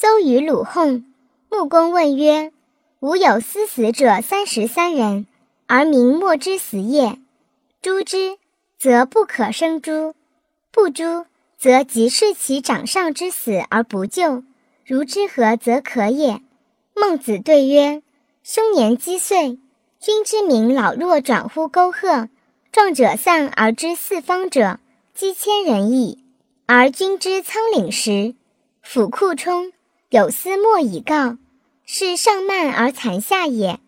邹与鲁讧。穆公问曰：“吾有私死者三十三人，而民莫之死也。诛之，则不可生诛；不诛，则即视其掌上之死而不救。如之何则可也？”孟子对曰：“兄年积岁，君之民老弱转乎沟壑，壮者散而知四方者，积千人矣。而君之仓廪实，府库充，有司莫以告，是上慢而残下也。”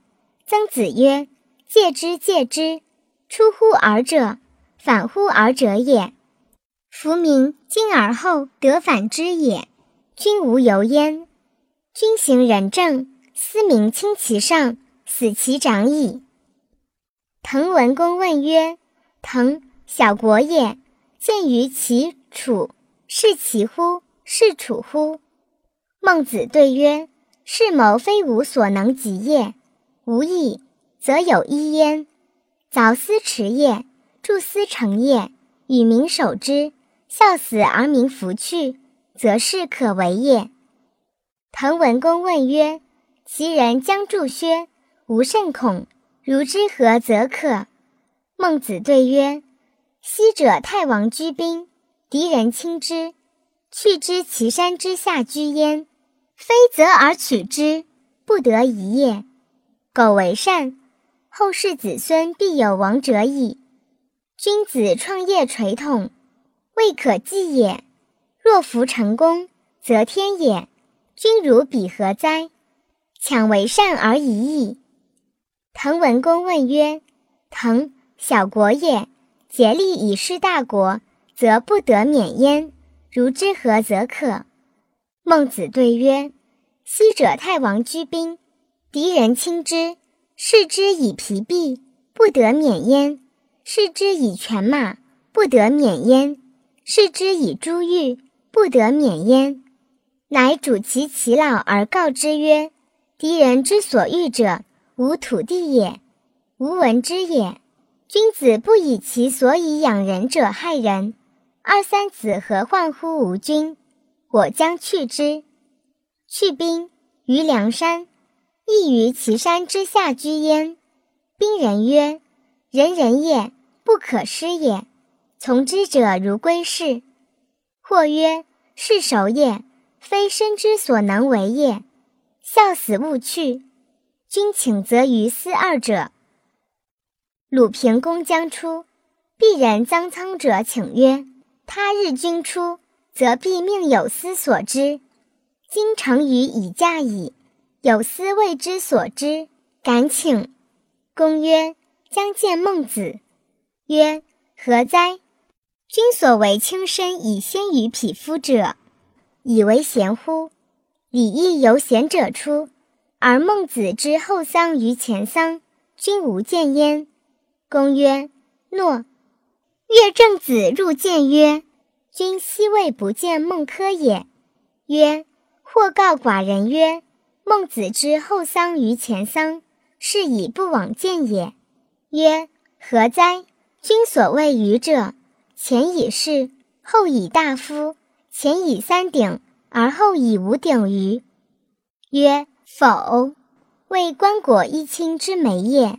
曾子曰：“戒之，戒之！出乎尔者，反乎尔者也。夫民今而后得反之也。君无尤焉。君行仁政，思民亲其上，死其长矣。”滕文公问曰：“滕，小国也，见于其楚，是其乎？是楚乎？”孟子对曰：“是谋非吾所能及也。吾矣，则有一焉。凿丝池也，筑丝成也，与民守之，孝死而民弗去，则是可为也。”滕文公问曰：“其人将筑薛，吾甚恐。”如之何则可？孟子对曰：“昔者太王居兵，敌人轻之，去之岐山之下居焉，非择而取之，不得已也。苟为善，后世子孙必有王者矣。君子创业垂统，未可继也。若弗成功，则天也。君如彼何哉？强为善而已矣。”滕文公问曰：“滕，小国也，竭力以事大国，则不得免焉。如之何则可？”孟子对曰：“昔者太王居兵，敌人侵之，视之以疲弊，不得免焉；视之以犬马，不得免焉；视之以珠玉，不得免焉。乃主其其老而告之曰：‘敌人之所欲者。’”无土地也，无闻之也。君子不以其所以养人者害人。二三子何患乎吾君？我将去之。去兵于梁山，亦于其山之下居焉。兵人曰：“人人也，不可失也。从之者如归士。”或曰：“是守也，非身之所能为也。孝死勿去。”君请则于斯二者。鲁平公将出，必然臧苍者请曰：“他日君出，则必命有司所知。今成于以驾矣，有司未之所知，敢请。”公曰：“将见孟子。”曰：“何哉？君所为轻身以先于匹夫者，以为贤乎？礼义由贤者出。”而孟子之后丧于前丧，君无见焉。公曰：“诺。”乐正子入见曰：“君昔未不见孟轲也。”曰：“或告寡人曰：‘孟子之后丧于前丧，是以不往见也。’曰：‘何哉？君所谓愚者，前以士，后以大夫，前以三鼎，而后以五鼎于。’曰。”否，为棺椁一清之美也。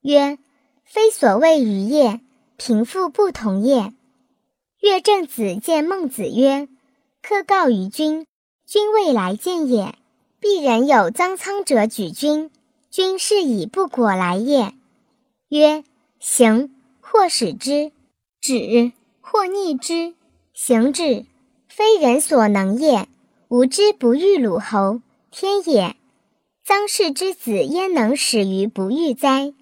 曰：非所谓愚也，贫富不同也。乐正子见孟子曰：客告于君，君未来见也。必人有臧苍者举君，君是以不果来也。曰：行，或使之；止，或逆之。行止，非人所能也。吾之不欲鲁侯。天也，臧氏之子焉能始于不欲哉？